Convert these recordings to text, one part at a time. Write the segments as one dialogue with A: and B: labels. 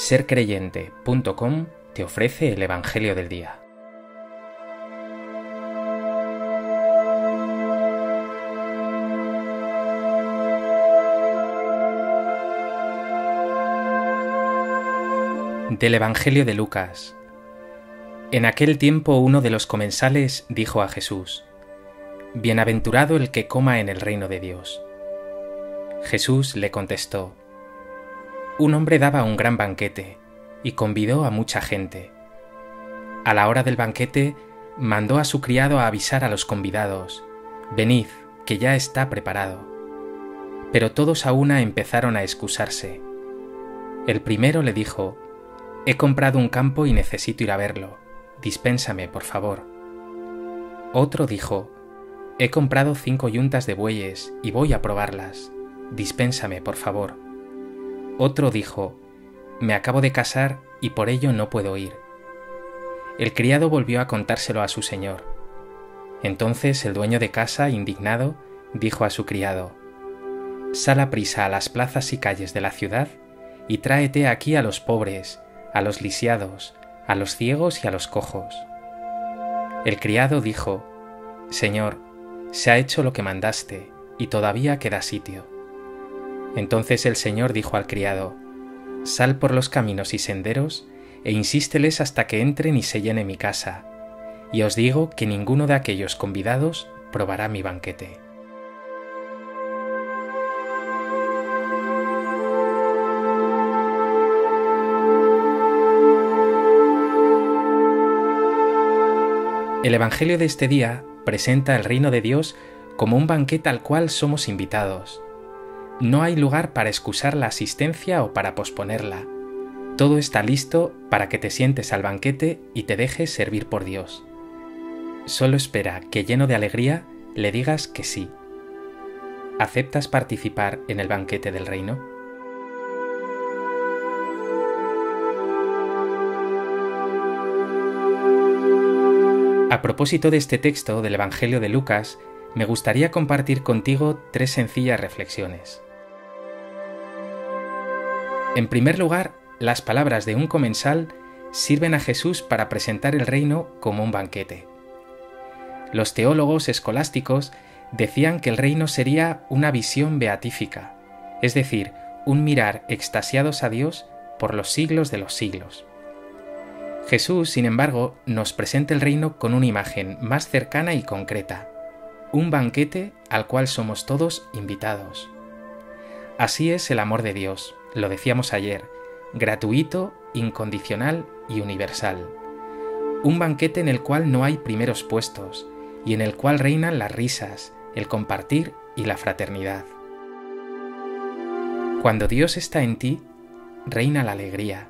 A: sercreyente.com te ofrece el Evangelio del Día. Del Evangelio de Lucas. En aquel tiempo uno de los comensales dijo a Jesús, Bienaventurado el que coma en el reino de Dios. Jesús le contestó, Un hombre daba un gran banquete y convidó a mucha gente. A la hora del banquete mandó a su criado a avisar a los convidados, Venid, que ya está preparado. Pero todos a una empezaron a excusarse. El primero le dijo, He comprado un campo y necesito ir a verlo. Dispénsame, por favor. Otro dijo, He comprado cinco yuntas de bueyes y voy a probarlas. Dispénsame, por favor. Otro dijo, Me acabo de casar y por ello no puedo ir. El criado volvió a contárselo a su señor. Entonces el dueño de casa, indignado, dijo a su criado, Sal a prisa a las plazas y calles de la ciudad y tráete aquí a los pobres, a los lisiados, a los ciegos y a los cojos. El criado dijo, Señor, se ha hecho lo que mandaste, y todavía queda sitio. Entonces el Señor dijo al criado, Sal por los caminos y senderos, e insísteles hasta que entren y se llene mi casa, y os digo que ninguno de aquellos convidados probará mi banquete. El Evangelio de este día presenta el reino de Dios como un banquete al cual somos invitados. No hay lugar para excusar la asistencia o para posponerla. Todo está listo para que te sientes al banquete y te dejes servir por Dios. Solo espera que lleno de alegría le digas que sí. ¿Aceptas participar en el banquete del reino? A propósito de este texto del Evangelio de Lucas, me gustaría compartir contigo tres sencillas reflexiones. En primer lugar, las palabras de un comensal sirven a Jesús para presentar el reino como un banquete. Los teólogos escolásticos decían que el reino sería una visión beatífica, es decir, un mirar extasiados a Dios por los siglos de los siglos. Jesús, sin embargo, nos presenta el reino con una imagen más cercana y concreta, un banquete al cual somos todos invitados. Así es el amor de Dios, lo decíamos ayer, gratuito, incondicional y universal. Un banquete en el cual no hay primeros puestos y en el cual reinan las risas, el compartir y la fraternidad. Cuando Dios está en ti, reina la alegría,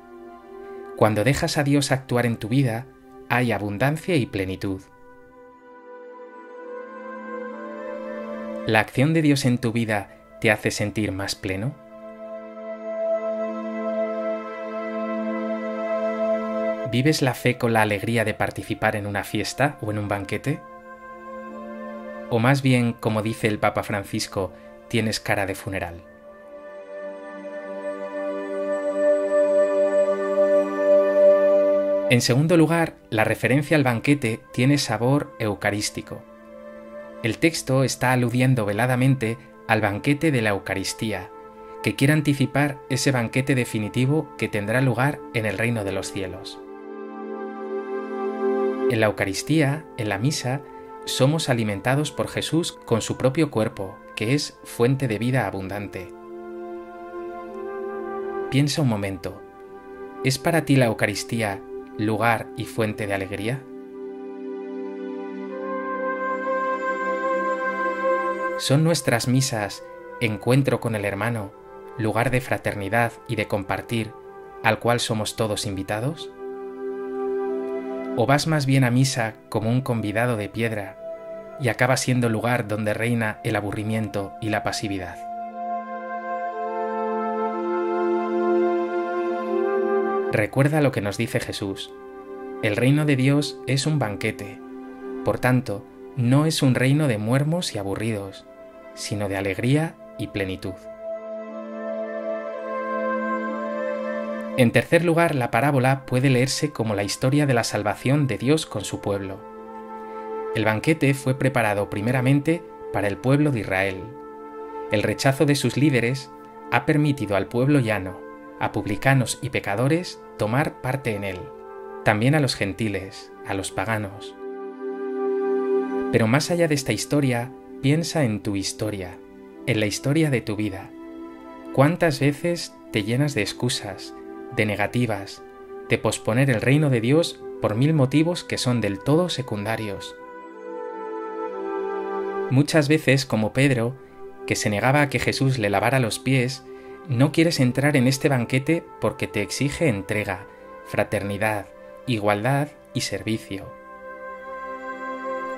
A: cuando dejas a Dios actuar en tu vida, hay abundancia y plenitud. ¿La acción de Dios en tu vida te hace sentir más pleno? ¿Vives la fe con la alegría de participar en una fiesta o en un banquete? ¿O más bien, como dice el Papa Francisco, tienes cara de funeral? En segundo lugar, la referencia al banquete tiene sabor eucarístico. El texto está aludiendo veladamente al banquete de la Eucaristía, que quiere anticipar ese banquete definitivo que tendrá lugar en el reino de los cielos. En la Eucaristía, en la misa, somos alimentados por Jesús con su propio cuerpo, que es fuente de vida abundante. Piensa un momento, ¿es para ti la Eucaristía lugar y fuente de alegría? ¿Son nuestras misas encuentro con el hermano, lugar de fraternidad y de compartir, al cual somos todos invitados? ¿O vas más bien a misa como un convidado de piedra y acaba siendo lugar donde reina el aburrimiento y la pasividad? Recuerda lo que nos dice Jesús. El reino de Dios es un banquete. Por tanto, no es un reino de muermos y aburridos, sino de alegría y plenitud. En tercer lugar, la parábola puede leerse como la historia de la salvación de Dios con su pueblo. El banquete fue preparado primeramente para el pueblo de Israel. El rechazo de sus líderes ha permitido al pueblo llano, a publicanos y pecadores, tomar parte en él, también a los gentiles, a los paganos. Pero más allá de esta historia, piensa en tu historia, en la historia de tu vida. ¿Cuántas veces te llenas de excusas, de negativas, de posponer el reino de Dios por mil motivos que son del todo secundarios? Muchas veces, como Pedro, que se negaba a que Jesús le lavara los pies, no quieres entrar en este banquete porque te exige entrega, fraternidad, igualdad y servicio.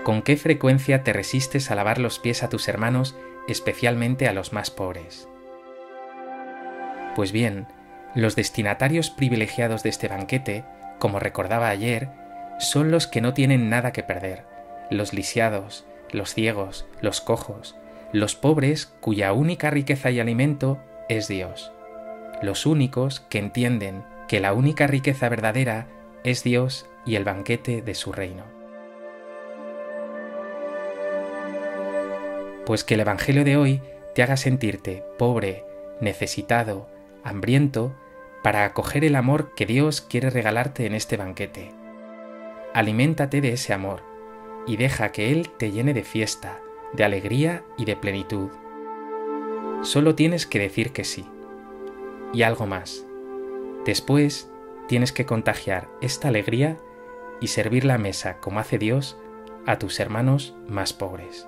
A: ¿Con qué frecuencia te resistes a lavar los pies a tus hermanos, especialmente a los más pobres? Pues bien, los destinatarios privilegiados de este banquete, como recordaba ayer, son los que no tienen nada que perder, los lisiados, los ciegos, los cojos, los pobres cuya única riqueza y alimento es Dios, los únicos que entienden que la única riqueza verdadera es Dios y el banquete de su reino. pues que el Evangelio de hoy te haga sentirte pobre, necesitado, hambriento, para acoger el amor que Dios quiere regalarte en este banquete. Aliméntate de ese amor y deja que Él te llene de fiesta, de alegría y de plenitud. Solo tienes que decir que sí. Y algo más. Después tienes que contagiar esta alegría y servir la mesa como hace Dios a tus hermanos más pobres.